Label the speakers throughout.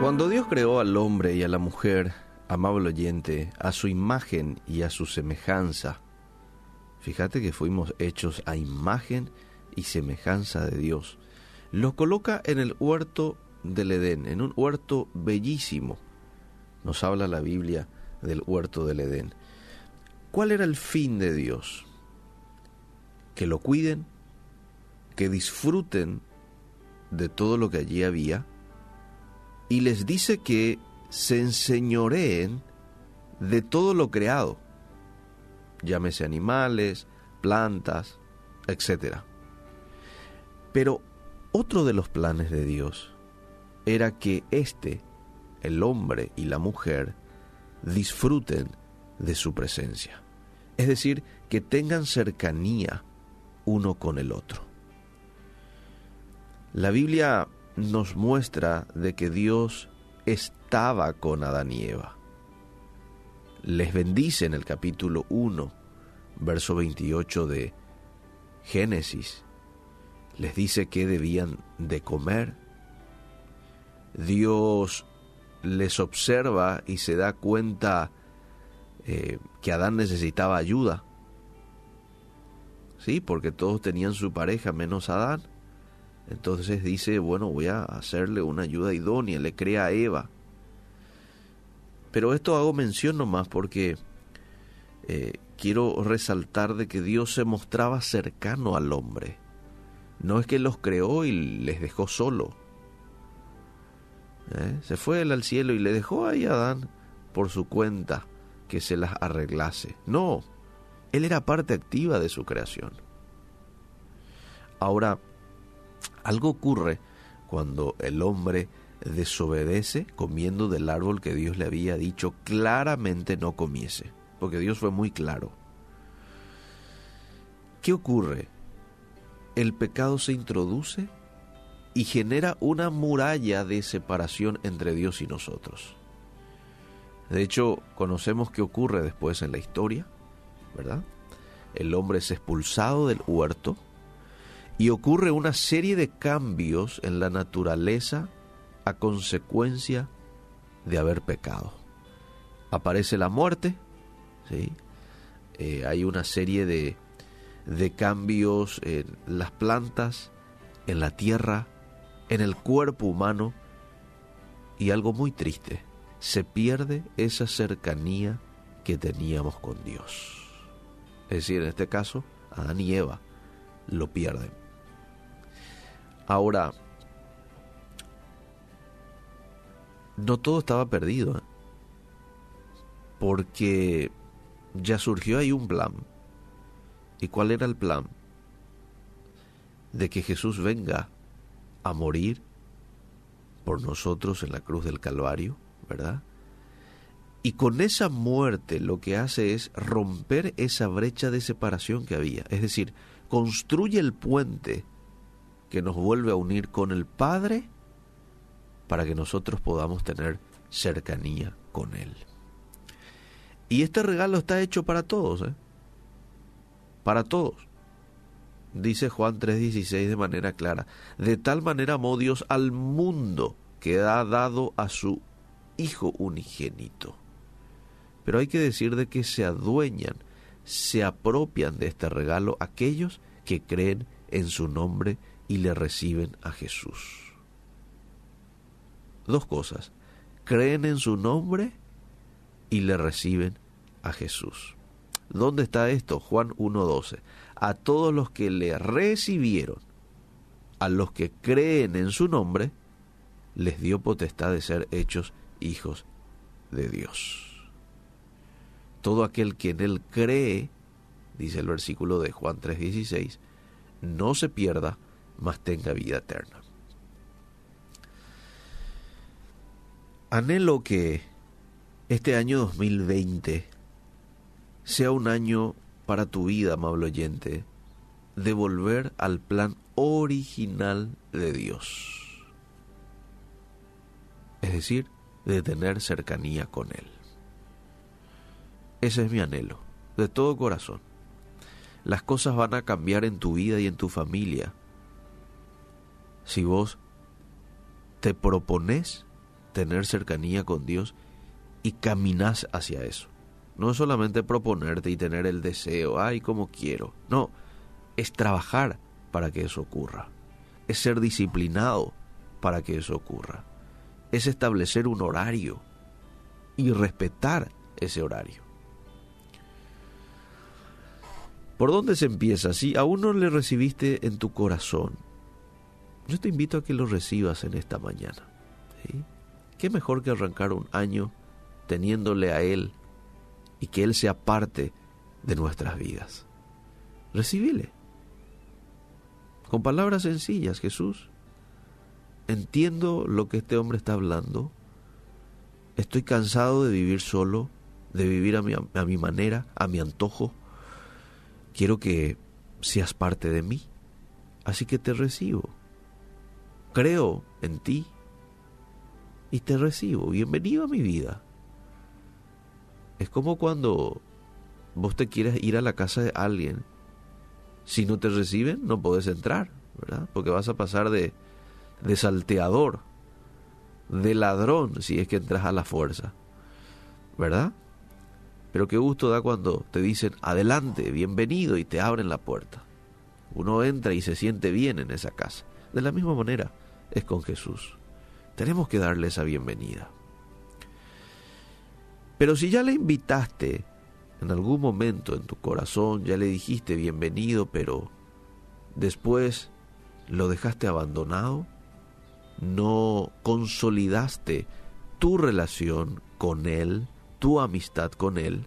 Speaker 1: Cuando Dios creó al hombre y a la mujer, amable oyente, a su imagen y a su semejanza, fíjate que fuimos hechos a imagen y semejanza de Dios, los coloca en el huerto del Edén, en un huerto bellísimo. Nos habla la Biblia del huerto del Edén. ¿Cuál era el fin de Dios? Que lo cuiden, que disfruten de todo lo que allí había, y les dice que se enseñoreen de todo lo creado, llámese animales, plantas, etc. Pero otro de los planes de Dios era que éste, el hombre y la mujer, disfruten de su presencia. Es decir, que tengan cercanía uno con el otro. La Biblia nos muestra de que Dios estaba con Adán y Eva. Les bendice en el capítulo 1, verso 28 de Génesis. Les dice que debían de comer. Dios les observa y se da cuenta eh, que Adán necesitaba ayuda. Sí, porque todos tenían su pareja menos Adán. Entonces dice, bueno, voy a hacerle una ayuda idónea, le crea a Eva. Pero esto hago mención nomás porque eh, quiero resaltar de que Dios se mostraba cercano al hombre. No es que los creó y les dejó solo. ¿Eh? Se fue él al cielo y le dejó ahí a Adán por su cuenta que se las arreglase. No, él era parte activa de su creación. Ahora, algo ocurre cuando el hombre desobedece comiendo del árbol que Dios le había dicho claramente no comiese, porque Dios fue muy claro. ¿Qué ocurre? El pecado se introduce y genera una muralla de separación entre Dios y nosotros. De hecho, conocemos qué ocurre después en la historia, ¿verdad? El hombre es expulsado del huerto, y ocurre una serie de cambios en la naturaleza a consecuencia de haber pecado. Aparece la muerte, ¿sí? Eh, hay una serie de, de cambios en las plantas, en la tierra, en el cuerpo humano y algo muy triste, se pierde esa cercanía que teníamos con Dios. Es decir, en este caso, Adán y Eva lo pierden. Ahora, no todo estaba perdido, ¿eh? porque ya surgió ahí un plan. ¿Y cuál era el plan? De que Jesús venga a morir por nosotros en la cruz del Calvario, ¿verdad? Y con esa muerte lo que hace es romper esa brecha de separación que había. Es decir, construye el puente que nos vuelve a unir con el Padre para que nosotros podamos tener cercanía con Él. Y este regalo está hecho para todos, ¿eh? Para todos. Dice Juan 3:16 de manera clara. De tal manera amó Dios al mundo que ha dado a su Hijo unigénito. Pero hay que decir de que se adueñan, se apropian de este regalo aquellos que creen en su nombre y le reciben a Jesús. Dos cosas, creen en su nombre y le reciben a Jesús. ¿Dónde está esto? Juan 1.12. A todos los que le recibieron, a los que creen en su nombre, les dio potestad de ser hechos hijos de Dios. Todo aquel que en él cree, dice el versículo de Juan 3.16, no se pierda, mas tenga vida eterna. Anhelo que este año 2020 sea un año para tu vida, amable oyente, de volver al plan original de Dios. Es decir, de tener cercanía con Él. Ese es mi anhelo, de todo corazón. Las cosas van a cambiar en tu vida y en tu familia si vos te propones tener cercanía con Dios y caminas hacia eso. No es solamente proponerte y tener el deseo, ay, como quiero. No, es trabajar para que eso ocurra. Es ser disciplinado para que eso ocurra. Es establecer un horario y respetar ese horario. ¿Por dónde se empieza? Si aún no le recibiste en tu corazón, yo te invito a que lo recibas en esta mañana. ¿Qué mejor que arrancar un año teniéndole a Él y que Él sea parte de nuestras vidas? Recibile. Con palabras sencillas, Jesús, entiendo lo que este hombre está hablando. Estoy cansado de vivir solo, de vivir a mi, a mi manera, a mi antojo quiero que seas parte de mí, así que te recibo. Creo en ti y te recibo. Bienvenido a mi vida. Es como cuando vos te quieres ir a la casa de alguien. Si no te reciben, no podés entrar, ¿verdad? Porque vas a pasar de, de salteador, de ladrón, si es que entras a la fuerza, ¿verdad? Pero qué gusto da cuando te dicen adelante, bienvenido y te abren la puerta. Uno entra y se siente bien en esa casa. De la misma manera es con Jesús. Tenemos que darle esa bienvenida. Pero si ya le invitaste en algún momento en tu corazón, ya le dijiste bienvenido, pero después lo dejaste abandonado, no consolidaste tu relación con Él, tu amistad con Él.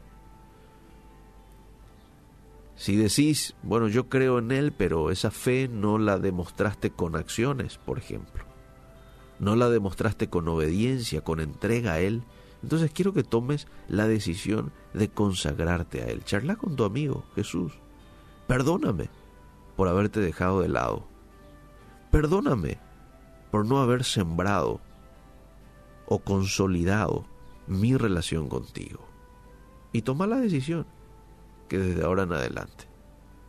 Speaker 1: Si decís, bueno, yo creo en Él, pero esa fe no la demostraste con acciones, por ejemplo, no la demostraste con obediencia, con entrega a Él, entonces quiero que tomes la decisión de consagrarte a Él. Charla con tu amigo Jesús. Perdóname por haberte dejado de lado. Perdóname por no haber sembrado o consolidado mi relación contigo. Y toma la decisión que desde ahora en adelante.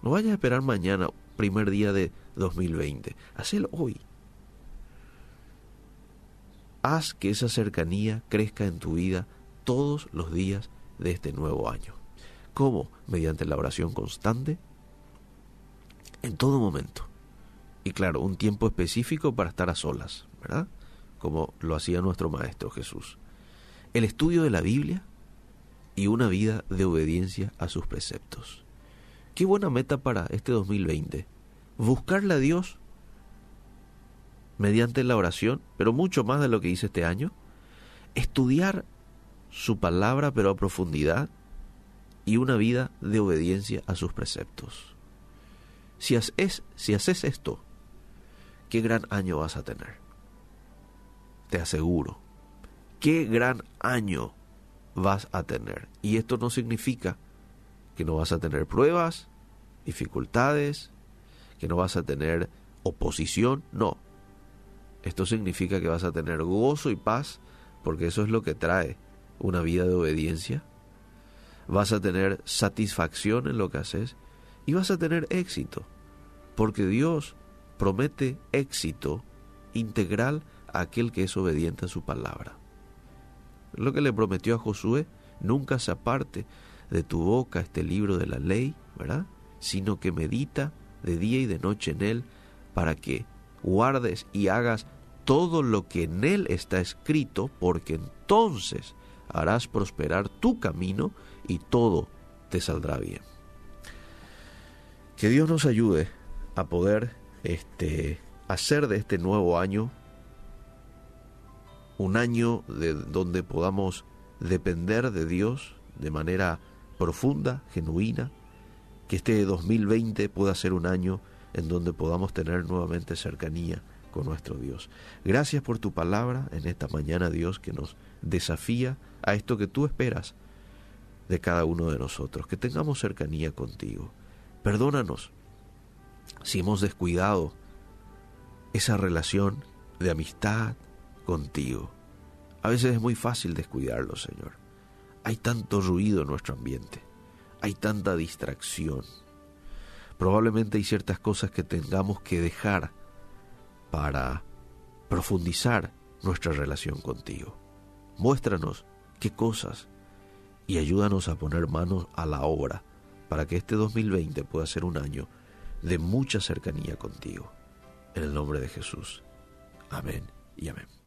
Speaker 1: No vayas a esperar mañana, primer día de 2020. Hazlo hoy. Haz que esa cercanía crezca en tu vida todos los días de este nuevo año. ¿Cómo? Mediante la oración constante, en todo momento. Y claro, un tiempo específico para estar a solas, ¿verdad? Como lo hacía nuestro Maestro Jesús el estudio de la Biblia y una vida de obediencia a sus preceptos. Qué buena meta para este 2020. Buscarle a Dios mediante la oración, pero mucho más de lo que hice este año. Estudiar su palabra, pero a profundidad, y una vida de obediencia a sus preceptos. Si haces, si haces esto, qué gran año vas a tener. Te aseguro qué gran año vas a tener. Y esto no significa que no vas a tener pruebas, dificultades, que no vas a tener oposición, no. Esto significa que vas a tener gozo y paz, porque eso es lo que trae una vida de obediencia. Vas a tener satisfacción en lo que haces y vas a tener éxito, porque Dios promete éxito integral a aquel que es obediente a su palabra. Lo que le prometió a Josué, nunca se aparte de tu boca este libro de la ley, ¿verdad? Sino que medita de día y de noche en él, para que guardes y hagas todo lo que en él está escrito, porque entonces harás prosperar tu camino y todo te saldrá bien. Que Dios nos ayude a poder este, hacer de este nuevo año un año de donde podamos depender de Dios de manera profunda, genuina, que este 2020 pueda ser un año en donde podamos tener nuevamente cercanía con nuestro Dios. Gracias por tu palabra en esta mañana, Dios, que nos desafía a esto que tú esperas de cada uno de nosotros, que tengamos cercanía contigo. Perdónanos si hemos descuidado esa relación de amistad, contigo. A veces es muy fácil descuidarlo, Señor. Hay tanto ruido en nuestro ambiente, hay tanta distracción. Probablemente hay ciertas cosas que tengamos que dejar para profundizar nuestra relación contigo. muéstranos qué cosas y ayúdanos a poner manos a la obra para que este 2020 pueda ser un año de mucha cercanía contigo. En el nombre de Jesús. Amén y amén.